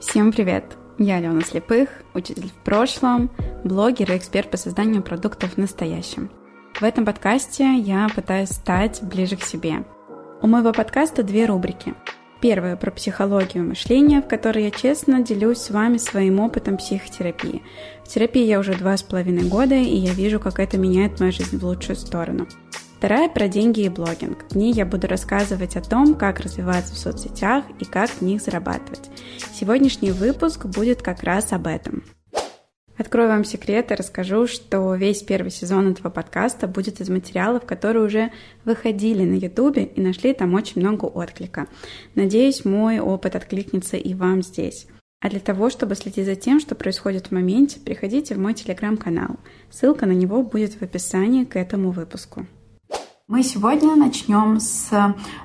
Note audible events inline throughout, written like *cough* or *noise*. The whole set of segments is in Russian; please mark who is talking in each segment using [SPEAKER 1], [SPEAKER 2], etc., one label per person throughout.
[SPEAKER 1] Всем привет! Я Алена Слепых, учитель в прошлом, блогер и эксперт по созданию продуктов в настоящем. В этом подкасте я пытаюсь стать ближе к себе. У моего подкаста две рубрики. Первая про психологию мышления, в которой я честно делюсь с вами своим опытом психотерапии. В терапии я уже два с половиной года, и я вижу, как это меняет мою жизнь в лучшую сторону. Вторая про деньги и блогинг. В ней я буду рассказывать о том, как развиваться в соцсетях и как в них зарабатывать. Сегодняшний выпуск будет как раз об этом. Открою вам секрет и расскажу, что весь первый сезон этого подкаста будет из материалов, которые уже выходили на ютубе и нашли там очень много отклика. Надеюсь, мой опыт откликнется и вам здесь. А для того, чтобы следить за тем, что происходит в моменте, приходите в мой телеграм-канал. Ссылка на него будет в описании к этому выпуску. Мы сегодня начнем с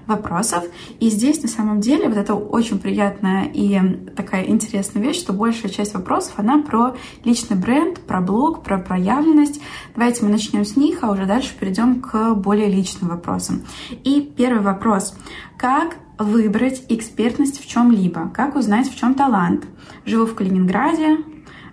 [SPEAKER 1] вопросов. И здесь на самом деле вот это очень приятная и такая интересная вещь, что большая часть вопросов, она про личный бренд, про блог, про проявленность. Давайте мы начнем с них, а уже дальше перейдем к более личным вопросам. И первый вопрос. Как выбрать экспертность в чем-либо? Как узнать, в чем талант? Живу в Калининграде,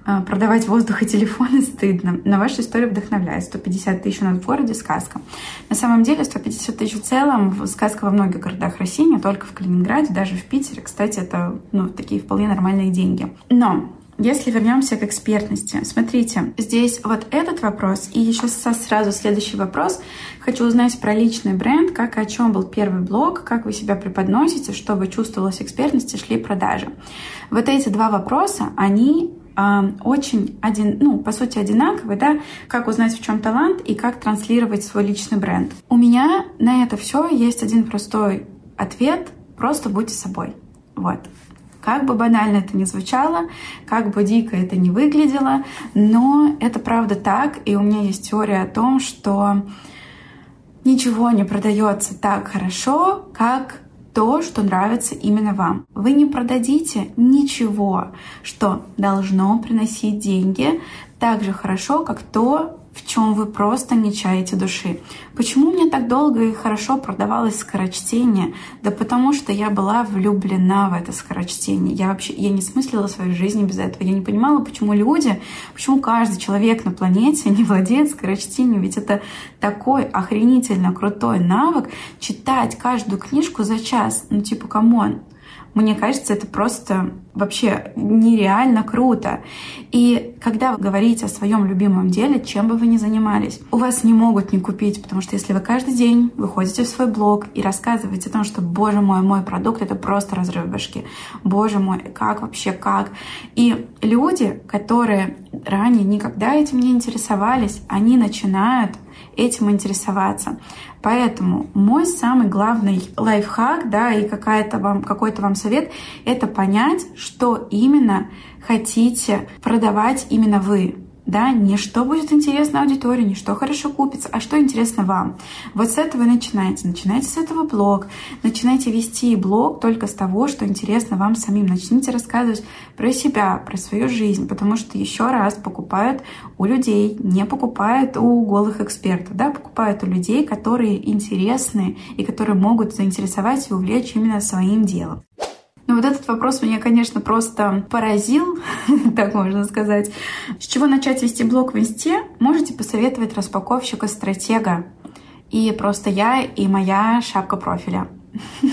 [SPEAKER 1] продавать воздух и телефоны *laughs* стыдно, но ваша история вдохновляет. 150 тысяч в городе — сказка. На самом деле 150 тысяч в целом — сказка во многих городах России, не только в Калининграде, даже в Питере. Кстати, это ну, такие вполне нормальные деньги. Но если вернемся к экспертности, смотрите, здесь вот этот вопрос и еще сразу следующий вопрос. Хочу узнать про личный бренд, как и о чем был первый блог, как вы себя преподносите, чтобы чувствовалась экспертность и шли продажи. Вот эти два вопроса, они очень один, ну, по сути, одинаковый, да, как узнать, в чем талант и как транслировать свой личный бренд. У меня на это все есть один простой ответ, просто будьте собой. Вот. Как бы банально это ни звучало, как бы дико это ни выглядело, но это правда так, и у меня есть теория о том, что ничего не продается так хорошо, как то, что нравится именно вам. Вы не продадите ничего, что должно приносить деньги так же хорошо, как то, в чем вы просто не чаете души. Почему мне так долго и хорошо продавалось скорочтение? Да потому что я была влюблена в это скорочтение. Я вообще я не смыслила свою жизнь без этого. Я не понимала, почему люди, почему каждый человек на планете не владеет скорочтением. Ведь это такой охренительно крутой навык читать каждую книжку за час. Ну типа, come on, мне кажется, это просто вообще нереально круто. И когда вы говорите о своем любимом деле, чем бы вы ни занимались, у вас не могут не купить, потому что если вы каждый день выходите в свой блог и рассказываете о том, что, боже мой, мой продукт — это просто разрыв башки, боже мой, как вообще, как. И люди, которые ранее никогда этим не интересовались, они начинают этим интересоваться. Поэтому мой самый главный лайфхак, да, и какая-то вам, какой-то вам совет, это понять, что именно хотите продавать именно вы да, не что будет интересно аудитории, не что хорошо купится, а что интересно вам. Вот с этого начинайте. Начинайте с этого блог, начинайте вести блог только с того, что интересно вам самим. Начните рассказывать про себя, про свою жизнь, потому что еще раз покупают у людей, не покупают у голых экспертов, да, покупают у людей, которые интересны и которые могут заинтересовать и увлечь именно своим делом. Ну вот этот вопрос меня, конечно, просто поразил, *laughs* так можно сказать. С чего начать вести блог в Инсте? Можете посоветовать распаковщика-стратега. И просто я и моя шапка профиля. *laughs*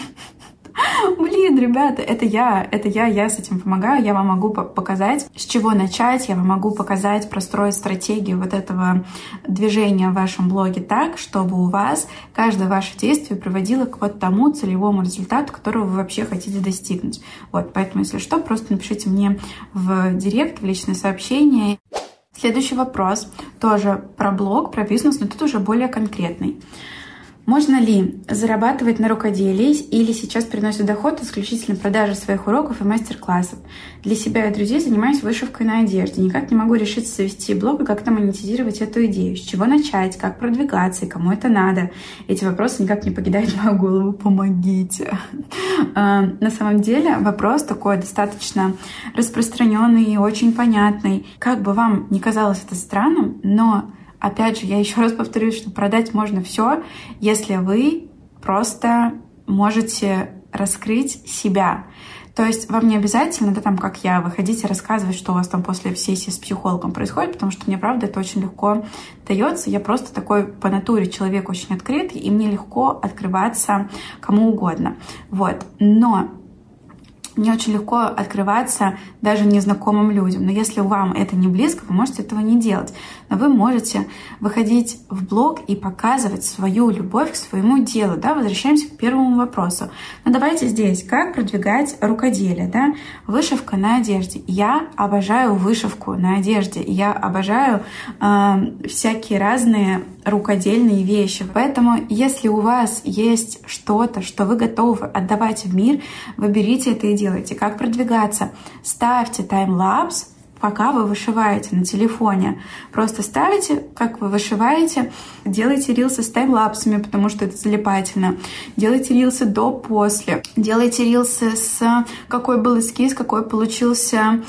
[SPEAKER 1] Ребята, это я, это я, я с этим помогаю, я вам могу показать, с чего начать, я вам могу показать, простроить стратегию вот этого движения в вашем блоге так, чтобы у вас каждое ваше действие приводило к вот тому целевому результату, которого вы вообще хотите достигнуть. Вот, поэтому, если что, просто напишите мне в директ, в личное сообщение. Следующий вопрос тоже про блог, про бизнес, но тут уже более конкретный. Можно ли зарабатывать на рукоделии или сейчас приносит доход исключительно продажи своих уроков и мастер-классов? Для себя и друзей занимаюсь вышивкой на одежде. Никак не могу решиться завести блог и как-то монетизировать эту идею. С чего начать, как продвигаться и кому это надо? Эти вопросы никак не покидают мою голову. Помогите. А, на самом деле вопрос такой достаточно распространенный и очень понятный. Как бы вам не казалось это странным, но Опять же, я еще раз повторюсь, что продать можно все, если вы просто можете раскрыть себя. То есть вам не обязательно, да, там, как я, выходить и рассказывать, что у вас там после сессии с психологом происходит, потому что мне, правда, это очень легко дается. Я просто такой по натуре человек очень открытый, и мне легко открываться кому угодно. Вот. Но мне очень легко открываться даже незнакомым людям. Но если вам это не близко, вы можете этого не делать. Но вы можете выходить в блог и показывать свою любовь к своему делу. Да? Возвращаемся к первому вопросу. Ну давайте здесь, как продвигать рукоделие, да? Вышивка на одежде. Я обожаю вышивку на одежде. Я обожаю э, всякие разные рукодельные вещи. Поэтому, если у вас есть что-то, что вы готовы отдавать в мир, выберите это и делайте. Как продвигаться? Ставьте таймлапс, пока вы вышиваете на телефоне. Просто ставите, как вы вышиваете, делайте рилсы с таймлапсами, потому что это залипательно. Делайте рилсы до-после. Делайте рилсы с какой был эскиз, какой получился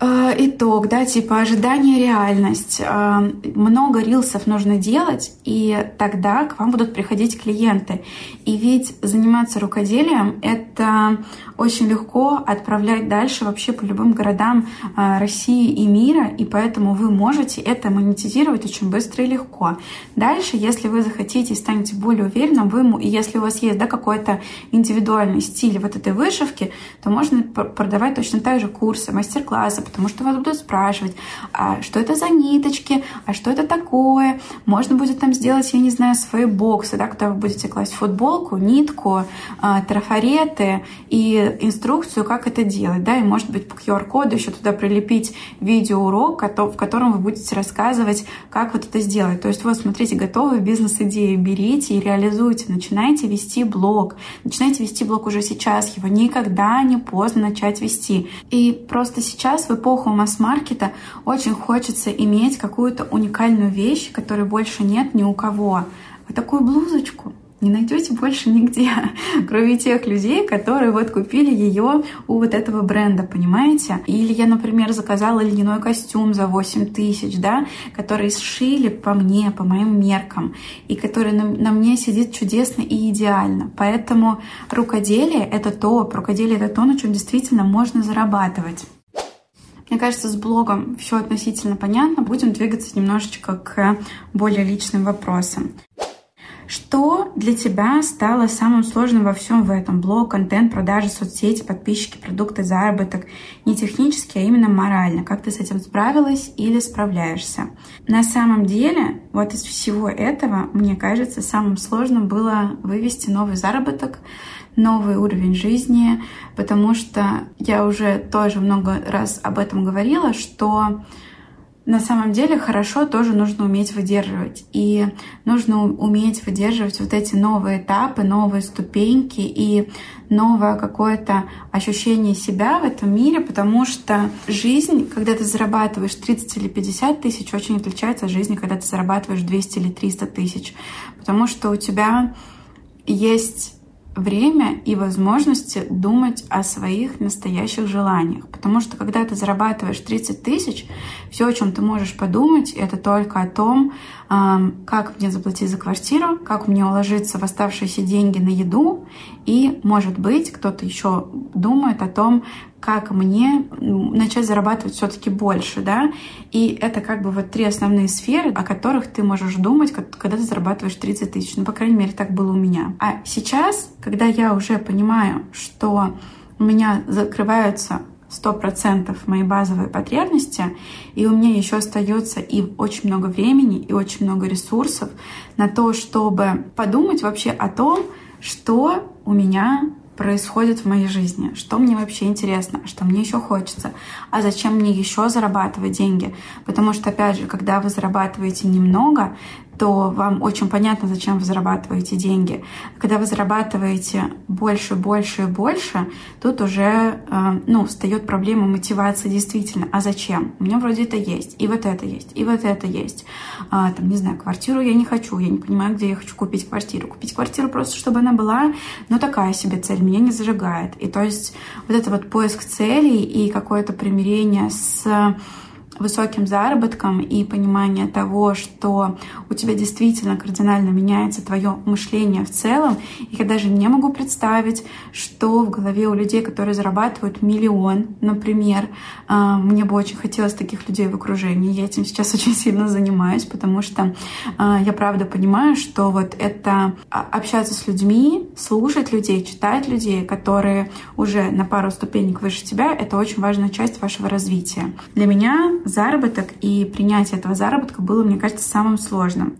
[SPEAKER 1] итог, да, типа ожидание, реальность. Э, много рилсов нужно делать, и тогда к вам будут приходить клиенты. И ведь заниматься рукоделием — это очень легко отправлять дальше вообще по любым городам э, России и мира, и поэтому вы можете это монетизировать очень быстро и легко. Дальше, если вы захотите и станете более уверенным, вы, и если у вас есть да, какой-то индивидуальный стиль вот этой вышивки, то можно продавать точно так же курсы, мастер-классы, потому что вас будут спрашивать, а что это за ниточки, а что это такое. Можно будет там сделать, я не знаю, свои боксы, да, куда вы будете класть футболку, нитку, а, трафареты и инструкцию, как это делать, да, и может быть по QR-коду еще туда прилепить видеоурок, в котором вы будете рассказывать, как вот это сделать. То есть вот, смотрите, готовые бизнес-идеи берите и реализуйте, начинайте вести блог, начинайте вести блог уже сейчас, его никогда не поздно начать вести. И просто сейчас вы эпоху масс-маркета очень хочется иметь какую-то уникальную вещь, которой больше нет ни у кого. Вот такую блузочку не найдете больше нигде, *laughs* кроме тех людей, которые вот купили ее у вот этого бренда, понимаете? Или я, например, заказала льняной костюм за 8 тысяч, да, который сшили по мне, по моим меркам, и который на, на мне сидит чудесно и идеально. Поэтому рукоделие — это топ, рукоделие — это то, на чем действительно можно зарабатывать. Мне кажется, с блогом все относительно понятно. Будем двигаться немножечко к более личным вопросам. Что для тебя стало самым сложным во всем в этом? Блог, контент, продажи, соцсети, подписчики, продукты, заработок. Не технически, а именно морально. Как ты с этим справилась или справляешься? На самом деле, вот из всего этого, мне кажется, самым сложным было вывести новый заработок, новый уровень жизни, потому что я уже тоже много раз об этом говорила, что на самом деле хорошо тоже нужно уметь выдерживать. И нужно уметь выдерживать вот эти новые этапы, новые ступеньки и новое какое-то ощущение себя в этом мире, потому что жизнь, когда ты зарабатываешь 30 или 50 тысяч, очень отличается от жизни, когда ты зарабатываешь 200 или 300 тысяч. Потому что у тебя есть время и возможности думать о своих настоящих желаниях. Потому что когда ты зарабатываешь 30 тысяч, все, о чем ты можешь подумать, это только о том, как мне заплатить за квартиру, как мне уложиться в оставшиеся деньги на еду, и, может быть, кто-то еще думает о том, как мне начать зарабатывать все-таки больше, да, и это как бы вот три основные сферы, о которых ты можешь думать, когда ты зарабатываешь 30 тысяч, ну, по крайней мере, так было у меня. А сейчас, когда я уже понимаю, что у меня закрываются сто процентов мои базовые потребности, и у меня еще остается и очень много времени, и очень много ресурсов на то, чтобы подумать вообще о том, что у меня происходит в моей жизни, что мне вообще интересно, что мне еще хочется, а зачем мне еще зарабатывать деньги. Потому что, опять же, когда вы зарабатываете немного, то вам очень понятно, зачем вы зарабатываете деньги. Когда вы зарабатываете больше, больше и больше, тут уже э, ну, встает проблема мотивации действительно. А зачем? У меня вроде это есть, и вот это есть, и вот это есть. А, там, не знаю, квартиру я не хочу, я не понимаю, где я хочу купить квартиру. Купить квартиру просто, чтобы она была, ну, такая себе цель, меня не зажигает. И то есть вот это вот поиск целей и какое-то примирение с высоким заработком и понимание того, что у тебя действительно кардинально меняется твое мышление в целом. Я даже не могу представить, что в голове у людей, которые зарабатывают миллион, например, а, мне бы очень хотелось таких людей в окружении. Я этим сейчас *laughs* очень сильно занимаюсь, потому что а, я правда понимаю, что вот это общаться с людьми, слушать людей, читать людей, которые уже на пару ступенек выше тебя, это очень важная часть вашего развития. Для меня заработок и принятие этого заработка было, мне кажется, самым сложным.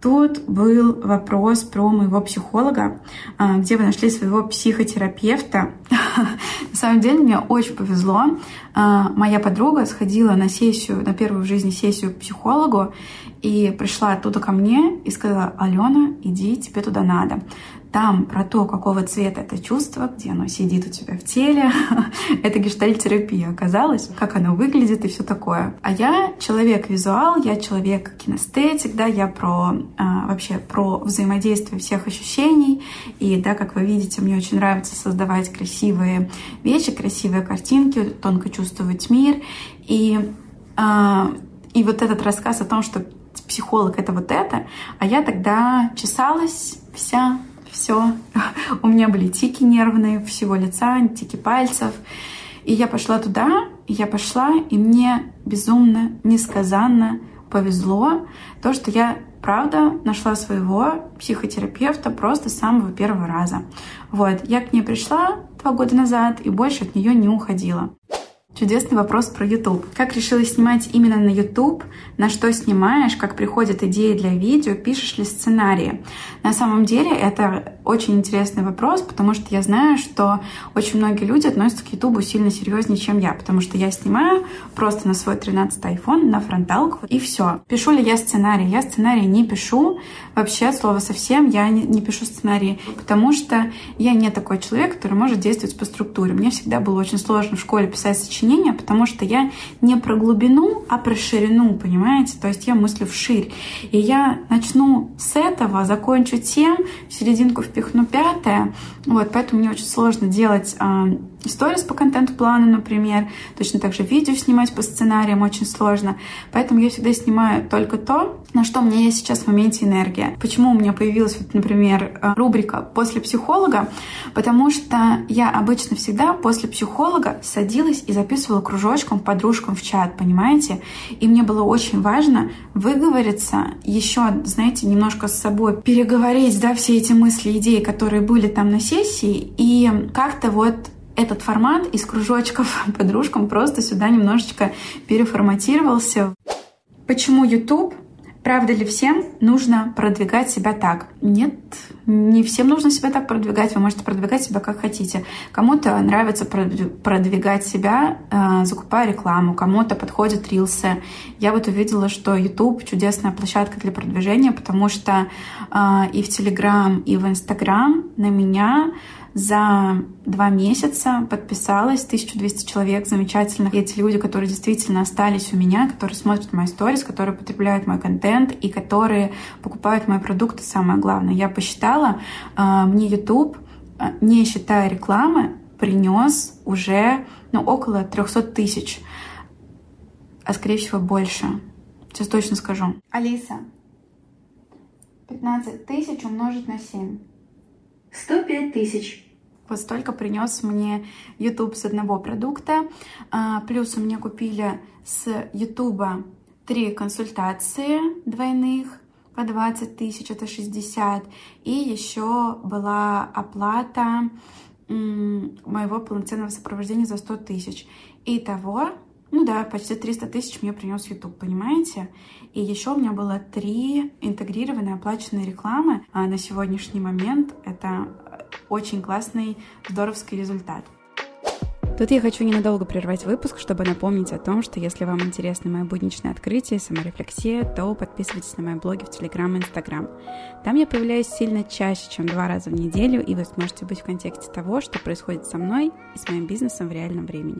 [SPEAKER 1] Тут был вопрос про моего психолога, а, где вы нашли своего психотерапевта. *laughs* На самом деле мне очень повезло. А, моя подруга сходила на сессию, на первую в жизни сессию к психологу, и пришла оттуда ко мне и сказала, Алена, иди, тебе туда надо. Там про то, какого цвета это чувство, где оно сидит у тебя в теле. *laughs* это гештальтерапия оказалось, как оно выглядит и все такое. А я человек-визуал, я человек-кинестетик, да, я про а, вообще про взаимодействие всех ощущений. И да, как вы видите, мне очень нравится создавать красивые вещи, красивые картинки, тонко чувствовать мир. И, а, и вот этот рассказ о том, что психолог это вот это, а я тогда чесалась вся все. *laughs* У меня были тики нервные всего лица, тики пальцев. И я пошла туда, и я пошла, и мне безумно, несказанно повезло то, что я правда нашла своего психотерапевта просто с самого первого раза. Вот, я к ней пришла два года назад и больше от нее не уходила. Чудесный вопрос про YouTube. Как решила снимать именно на YouTube? На что снимаешь? Как приходят идеи для видео? Пишешь ли сценарии? На самом деле это очень интересный вопрос, потому что я знаю, что очень многие люди относятся к YouTube сильно серьезнее, чем я, потому что я снимаю просто на свой 13 iPhone, на фронталку, и все. Пишу ли я сценарий? Я сценарий не пишу. Вообще, слово совсем, я не, не пишу сценарии, потому что я не такой человек, который может действовать по структуре. Мне всегда было очень сложно в школе писать сочинения, потому что я не про глубину, а про ширину, понимаете? То есть я мыслю вширь. И я начну с этого, закончу тем, в серединку впихну пятое. Вот, поэтому мне очень сложно делать э, сторис по контент-плану, например. Точно так же видео снимать по сценариям очень сложно. Поэтому я всегда снимаю только то, на что меня есть сейчас в моменте энергия. Почему у меня появилась, вот, например, а, рубрика «После психолога»? Потому что я обычно всегда после психолога садилась и записывала кружочком подружкам в чат, понимаете? И мне было очень важно выговориться, еще, знаете, немножко с собой переговорить, да, все эти мысли, идеи, которые были там на сессии, и как-то вот этот формат из кружочков *laughs* подружкам просто сюда немножечко переформатировался. Почему YouTube? Правда ли всем нужно продвигать себя так? Нет, не всем нужно себя так продвигать. Вы можете продвигать себя как хотите. Кому-то нравится продвигать себя, э, закупая рекламу, кому-то подходят рилсы. Я вот увидела, что YouTube чудесная площадка для продвижения, потому что э, и в Telegram, и в Instagram на меня за два месяца подписалось 1200 человек замечательных. Эти люди, которые действительно остались у меня, которые смотрят мои сторис, которые потребляют мой контент и которые покупают мои продукты, самое главное. Я посчитала, а, мне YouTube, а, не считая рекламы, принес уже ну, около 300 тысяч, а скорее всего больше. Сейчас точно скажу. Алиса, 15 тысяч умножить на 7. 105 тысяч. Вот столько принес мне YouTube с одного продукта. А, плюс у меня купили с YouTube три консультации двойных по 20 тысяч, это 60. И еще была оплата моего полноценного сопровождения за 100 тысяч. Итого ну да, почти 300 тысяч мне принес YouTube, понимаете? И еще у меня было три интегрированные оплаченные рекламы. А на сегодняшний момент это очень классный, здоровский результат.
[SPEAKER 2] Тут я хочу ненадолго прервать выпуск, чтобы напомнить о том, что если вам интересны мои будничные открытия и саморефлексия, то подписывайтесь на мои блоги в Телеграм и Инстаграм. Там я появляюсь сильно чаще, чем два раза в неделю, и вы сможете быть в контексте того, что происходит со мной и с моим бизнесом в реальном времени.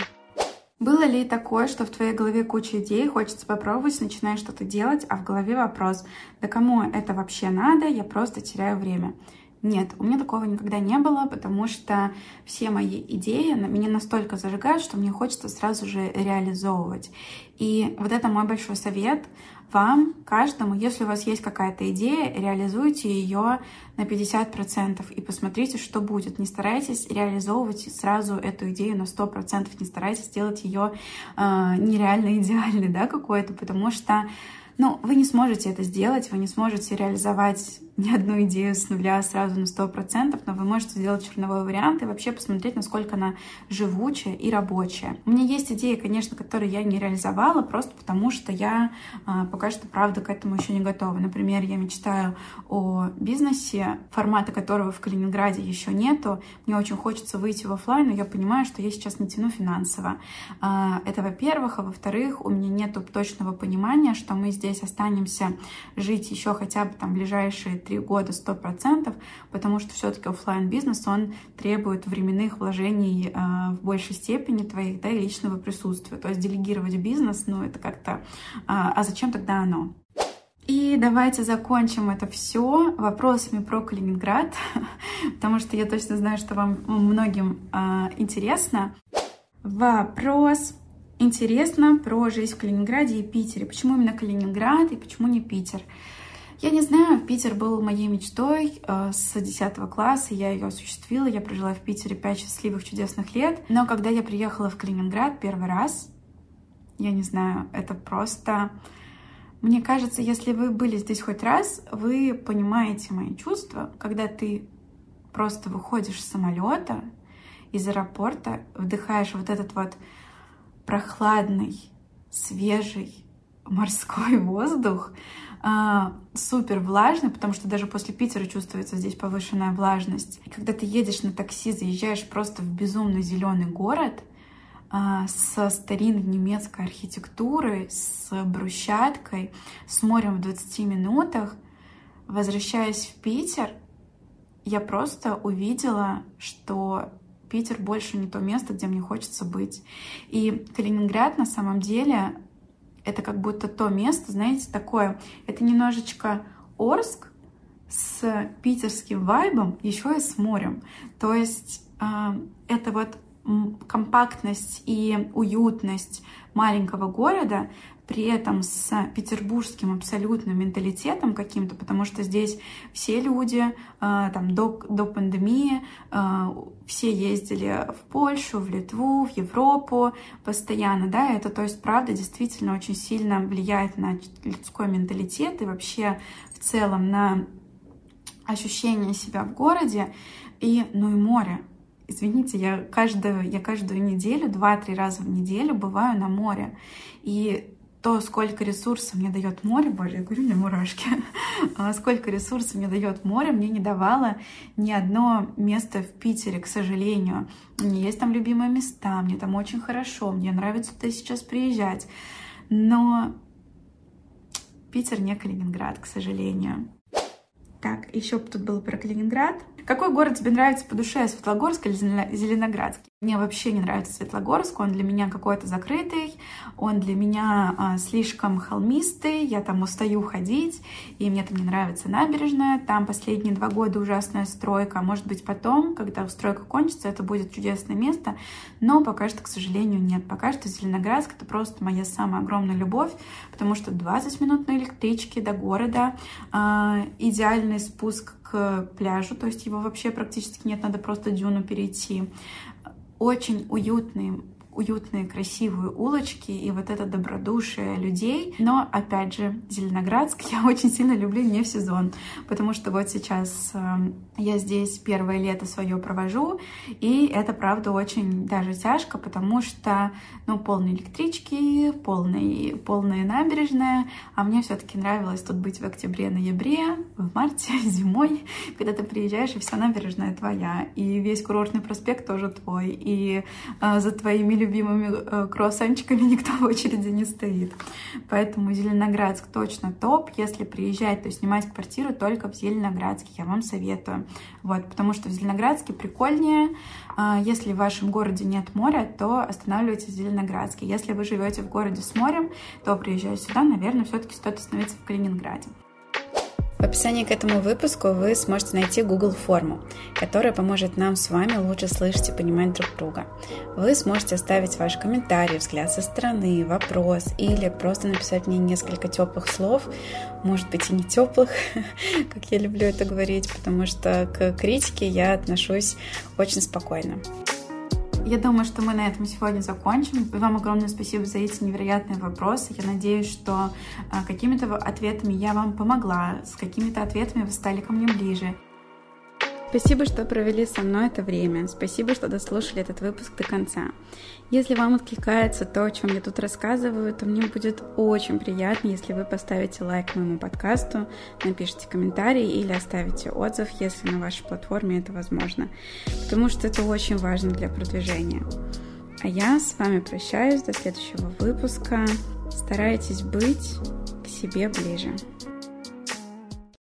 [SPEAKER 1] Было ли такое, что в твоей голове куча идей, хочется попробовать, начинаешь что-то делать, а в голове вопрос, да кому это вообще надо, я просто теряю время. Нет, у меня такого никогда не было, потому что все мои идеи меня настолько зажигают, что мне хочется сразу же реализовывать. И вот это мой большой совет вам, каждому, если у вас есть какая-то идея, реализуйте ее на 50% и посмотрите, что будет. Не старайтесь реализовывать сразу эту идею на 100%, не старайтесь сделать ее э, нереально идеальной, да, какой-то, потому что ну, вы не сможете это сделать, вы не сможете реализовать ни одну идею с нуля сразу на 100%, но вы можете сделать черновой вариант и вообще посмотреть, насколько она живучая и рабочая. У меня есть идеи, конечно, которые я не реализовала, просто потому что я а, пока что, правда, к этому еще не готова. Например, я мечтаю о бизнесе, формата которого в Калининграде еще нету. Мне очень хочется выйти в офлайн, но я понимаю, что я сейчас не тяну финансово. А, это, во-первых, а во-вторых, у меня нету точного понимания, что мы здесь останемся жить еще хотя бы там ближайшие три года сто процентов, потому что все-таки офлайн бизнес он требует временных вложений э, в большей степени твоих, да, и личного присутствия. То есть делегировать бизнес, ну это как-то, э, а зачем тогда оно? И давайте закончим это все вопросами про Калининград, *laughs* потому что я точно знаю, что вам многим э, интересно. Вопрос интересно про жизнь в Калининграде и Питере. Почему именно Калининград и почему не Питер? Я не знаю, Питер был моей мечтой э, с 10 класса, я ее осуществила, я прожила в Питере 5 счастливых, чудесных лет. Но когда я приехала в Калининград первый раз, я не знаю, это просто... Мне кажется, если вы были здесь хоть раз, вы понимаете мои чувства, когда ты просто выходишь с самолета, из аэропорта, вдыхаешь вот этот вот прохладный, свежий морской *laughs* воздух, а, супер влажно, потому что даже после Питера чувствуется здесь повышенная влажность. И когда ты едешь на такси, заезжаешь просто в безумно зеленый город а, со старинной немецкой архитектурой, с брусчаткой, с морем в 20 минутах, возвращаясь в Питер, я просто увидела, что Питер больше не то место, где мне хочется быть. И Калининград на самом деле это как будто то место, знаете, такое, это немножечко Орск с питерским вайбом, еще и с морем. То есть э, это вот компактность и уютность маленького города, при этом с петербургским абсолютным менталитетом каким-то, потому что здесь все люди э, там до, до пандемии э, все ездили в Польшу, в Литву, в Европу постоянно, да, это, то есть, правда, действительно очень сильно влияет на людской менталитет и вообще в целом на ощущение себя в городе, и, ну и море, Извините, я каждую, я каждую неделю, два-три раза в неделю бываю на море. И то, сколько ресурсов мне дает море, боже, я говорю, меня мурашки, *laughs* а сколько ресурсов мне дает море, мне не давало ни одно место в Питере, к сожалению. У меня есть там любимые места, мне там очень хорошо, мне нравится туда сейчас приезжать. Но Питер не Калининград, к сожалению. Так, еще тут было про Калининград. Какой город тебе нравится по душе, Светлогорск или Зеленоградский? Мне вообще не нравится Светлогорск, он для меня какой-то закрытый, он для меня а, слишком холмистый, я там устаю ходить, и мне там не нравится набережная, там последние два года ужасная стройка, может быть потом, когда стройка кончится, это будет чудесное место, но пока что, к сожалению, нет. Пока что Зеленоградск — это просто моя самая огромная любовь, потому что 20 минут на электричке до города, а, идеальный спуск пляжу, то есть его вообще практически нет, надо просто дюну перейти. Очень уютный уютные, красивые улочки и вот это добродушие людей. Но, опять же, Зеленоградск *laughs* я очень сильно люблю не в сезон, потому что вот сейчас э, я здесь первое лето свое провожу, и это, правда, очень даже тяжко, потому что, ну, полные электрички, полные, полная набережная, а мне все-таки нравилось тут быть в октябре-ноябре, в марте, *laughs* зимой, когда ты приезжаешь, и вся набережная твоя, и весь курортный проспект тоже твой, и э, за твоими любимыми э, круассанчиками никто в очереди не стоит. Поэтому Зеленоградск точно топ. Если приезжать, то снимать квартиру только в Зеленоградске. Я вам советую. Вот, потому что в Зеленоградске прикольнее. А, если в вашем городе нет моря, то останавливайтесь в Зеленоградске. Если вы живете в городе с морем, то приезжая сюда, наверное, все-таки стоит остановиться в Калининграде. В описании к этому выпуску вы сможете найти Google форму, которая поможет нам с вами лучше слышать и понимать друг друга. Вы сможете оставить ваш комментарий, взгляд со стороны, вопрос или просто написать мне несколько теплых слов, может быть и не теплых, *laughs* как я люблю это говорить, потому что к критике я отношусь очень спокойно. Я думаю, что мы на этом сегодня закончим. Вам огромное спасибо за эти невероятные вопросы. Я надеюсь, что а, какими-то ответами я вам помогла, с какими-то ответами вы стали ко мне ближе. Спасибо, что провели со мной это время. Спасибо, что дослушали этот выпуск до конца. Если вам откликается то, о чем я тут рассказываю, то мне будет очень приятно, если вы поставите лайк моему подкасту, напишите комментарий или оставите отзыв, если на вашей платформе это возможно, потому что это очень важно для продвижения. А я с вами прощаюсь до следующего выпуска. Старайтесь быть к себе ближе.